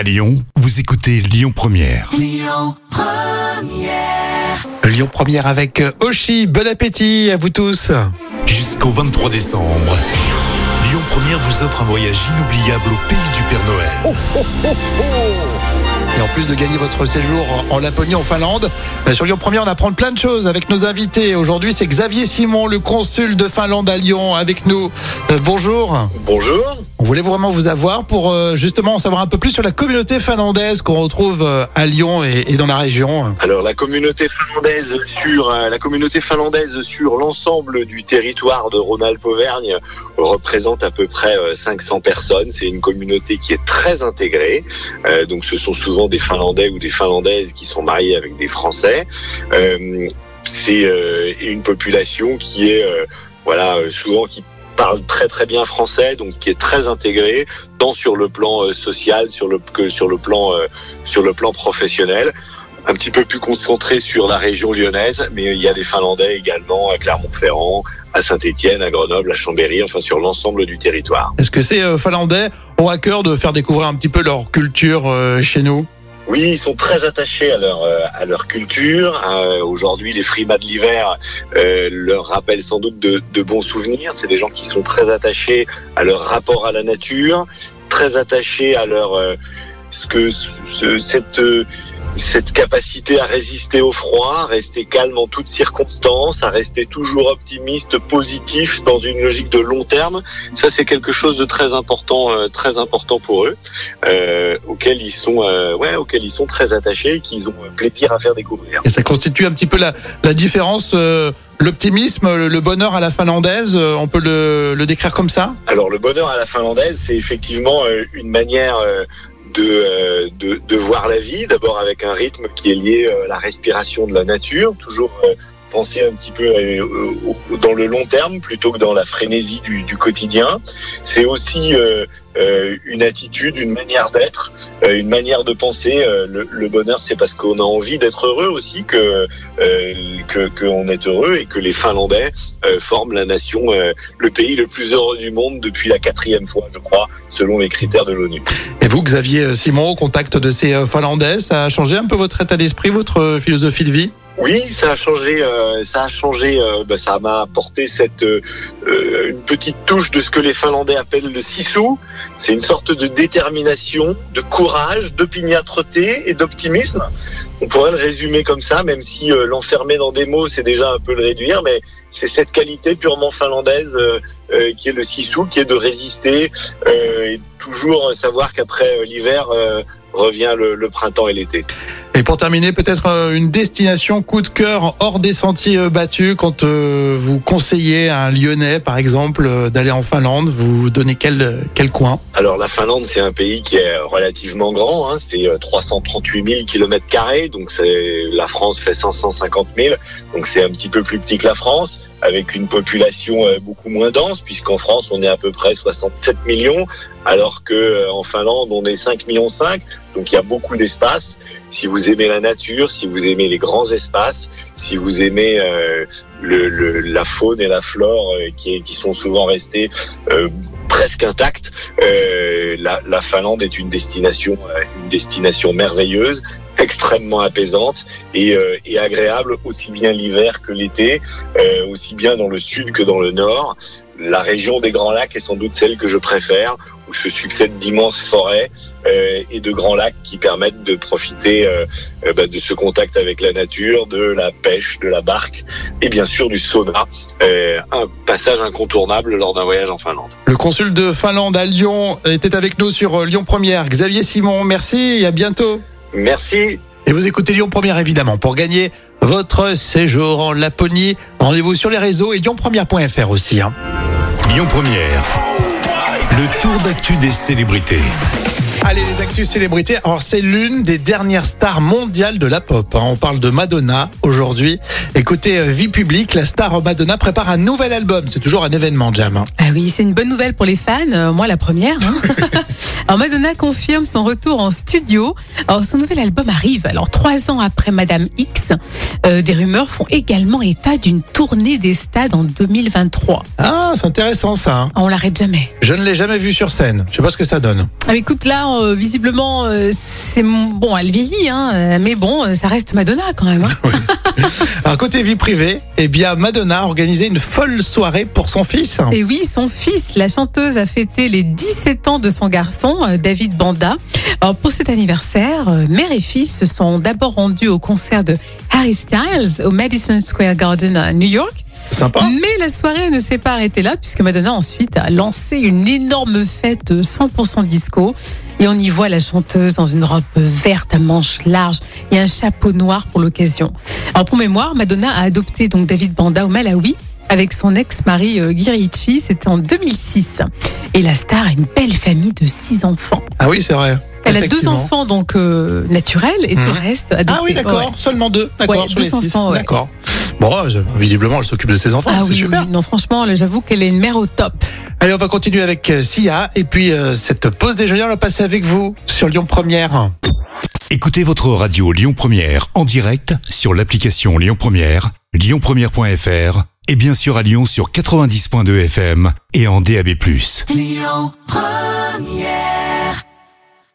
À Lyon, vous écoutez Lyon Première. Lyon Première avec euh, Oshi. Bon appétit à vous tous. Jusqu'au 23 décembre. Lyon Première vous offre un voyage inoubliable au pays du Père Noël. Et en plus de gagner votre séjour en Laponie, en Finlande, euh, sur Lyon Première, on apprend plein de choses avec nos invités. Aujourd'hui, c'est Xavier Simon, le consul de Finlande à Lyon, avec nous. Euh, bonjour. Bonjour. On voulait vraiment vous avoir pour euh, justement en savoir un peu plus sur la communauté finlandaise qu'on retrouve euh, à Lyon et, dans la région. Alors la communauté finlandaise sur euh, la communauté finlandaise sur l'ensemble du territoire de Rhône-Alpes-Auvergne représente à peu près euh, 500 personnes. C'est une communauté qui est très intégrée. Donc ce sont souvent des Finlandais ou des Finlandaises qui sont mariés avec des Français. C'est une population qui est voilà souvent qui parle très très bien français, donc qui est très intégrée tant sur le plan euh, social que sur le plan euh, sur le plan professionnel un petit peu plus concentré sur la région lyonnaise, mais il y a des Finlandais également à Clermont-Ferrand, à Saint-Étienne, à Grenoble, à Chambéry, enfin sur l'ensemble du territoire. Est-ce que ces euh, Finlandais ont à cœur de faire découvrir un petit peu leur culture chez nous? Oui, ils sont très attachés à leur euh, à leur culture. Euh, Aujourd'hui, les frimas de l'hiver euh, leur rappellent sans doute de, de bons souvenirs. C'est des gens qui sont très attachés à leur rapport à la nature, très attachés à leur euh, ce que ce- cette euh, cette capacité à résister au froid, à rester calme en toutes circonstances, à rester toujours optimiste, positif dans une logique de long terme, ça c'est quelque chose de très important, euh, très important pour eux, euh, auquel ils sont, euh, ouais, auquel ils sont très attachés, et qu'ils ont euh, plaisir à faire découvrir. Et ça constitue un petit peu la, la différence, euh, l'optimisme, le, bonheur à la finlandaise, euh, on peut le, le décrire comme ça? Alors le bonheur à la finlandaise, c'est effectivement une manière de, euh, de, de voir la vie, d'abord avec un rythme qui est lié euh, à la respiration de la nature, toujours euh, penser un petit peu euh, dans le long terme plutôt que dans la frénésie du, quotidien. C'est aussi euh, euh, une attitude, une manière d'être, une manière de penser. Le, bonheur, c'est parce qu'on a envie d'être heureux aussi que qu'on est heureux et que les Finlandais forment la nation, le pays le plus heureux du monde depuis la quatrième fois, je crois, selon les critères de l'ONU. Et vous, Xavier Simon, au contact de ces Finlandais, ça a changé un peu votre état d'esprit, votre philosophie de vie? Oui, ça a changé. euh, ça a changé. euh, bah, ça m'a apporté cette euh, euh, une petite touche de ce que les Finlandais appellent le sissou. C'est une sorte de détermination, de courage, d'opiniâtreté et d'optimisme. On pourrait le résumer comme ça, même si l'enfermer dans des mots, c'est déjà un peu le réduire, mais c'est cette qualité purement finlandaise qui est le sissou, qui est de résister et toujours savoir qu'après l'hiver revient le printemps et l'été. Et pour terminer, peut-être euh, une destination coup de cœur hors des sentiers euh, battus quand euh, vous conseillez à un Lyonnais, par exemple, d'aller en Finlande, vous donnez quel, quel coin? Alors la Finlande, c'est un pays qui est relativement grand, hein, c'est euh, 338 000 kilomètres carrés, donc la France fait 550 000, donc c'est un petit peu plus petit que la France, avec une population euh, beaucoup moins dense, puisqu'en France on est à peu près 67 millions, alors que euh, en Finlande on est 5 millions 5, donc il y a beaucoup d'espace. Si vous aimez la nature, si vous aimez les grands espaces, si vous aimez euh, le, le- la faune et la flore euh, qui, qui sont souvent restés euh, presque intactes, euh, la, la Finlande est une destination, une destination merveilleuse, extrêmement apaisante et, euh, et agréable aussi bien l'hiver que l'été, euh, aussi bien dans le sud que dans le nord. La région des Grands Lacs est sans doute celle que je préfère, où se succèdent d'immenses forêts euh, et de grands lacs qui permettent de profiter bah, de ce contact avec la nature, de la pêche, de la barque et bien sûr du sauna, un passage incontournable lors d'un voyage en Finlande. Le consul de Finlande à Lyon était avec nous sur Lyon Première. Xavier Simon, merci et à bientôt. Merci Et vous écoutez Lyon Première évidemment pour gagner votre séjour en Laponie. Rendez-vous sur les réseaux et lyonpremière.fr aussi. Hein. Lyon Première. Le tour d'actu des célébrités. Allez, les actus célébrités. Alors, c'est l'une des dernières stars mondiales de la pop. hein. On parle de Madonna aujourd'hui. Et côté euh, vie publique, la star Madonna prépare un nouvel album. C'est toujours un événement, Jam. hein. Ah oui, c'est une bonne nouvelle pour les fans. Euh, moi, la première. hein. Alors, Madonna confirme son retour en studio. Alors, son nouvel album arrive. Alors, trois ans après Madame X, euh, des rumeurs font également état d'une tournée des stades en 2023. Ah, c'est intéressant ça. hein. On l'arrête jamais. Je ne l'ai jamais vu sur scène. Je sais pas ce que ça donne. Ah, mais écoute, là, euh, visiblement, euh, c'est bon, elle vieillit, hein, euh, mais bon, ça reste Madonna quand même. hein. Alors, côté vie privée, eh bien, Madonna a organisé une folle soirée pour son fils. Et oui, son fils, la chanteuse, a fêté les 17 ans de son garçon, David Banda. Alors, pour cet anniversaire, mère et fils se sont d'abord rendus au concert de Harry Styles au Madison Square Garden à New York. Sympa. Mais la soirée ne s'est pas arrêtée là, puisque Madonna ensuite a lancé une énorme fête 100% disco. Et on y voit la chanteuse dans une robe verte à manches larges et un chapeau noir pour l'occasion. Alors pour mémoire, Madonna a adopté donc David Banda au Malawi avec son ex-mari euh, Guy Ritchie. C'était en 2006. Et la star a une belle famille de six enfants. Ah oui, c'est vrai. Elle a deux enfants donc euh, naturels et tout Mhm. le reste adopté. Ah oui, d'accord. Ouais. Seulement deux. D'accord, Ouais, deux les enfants, ouais. D'accord. Bon, je- visiblement, elle s'occupe de ses enfants. Ah c'est oui, super. oui, non franchement, j'avoue qu'elle est une mère au top. Allez, on va continuer avec euh, Sia. Et puis, euh, cette pause déjeuner, on va passer avec vous sur Lyon Première. Écoutez votre radio Lyon Première en direct sur l'application Lyon Première, lyonpremière.fr et bien sûr à Lyon sur 90.2 FM et en DAB+.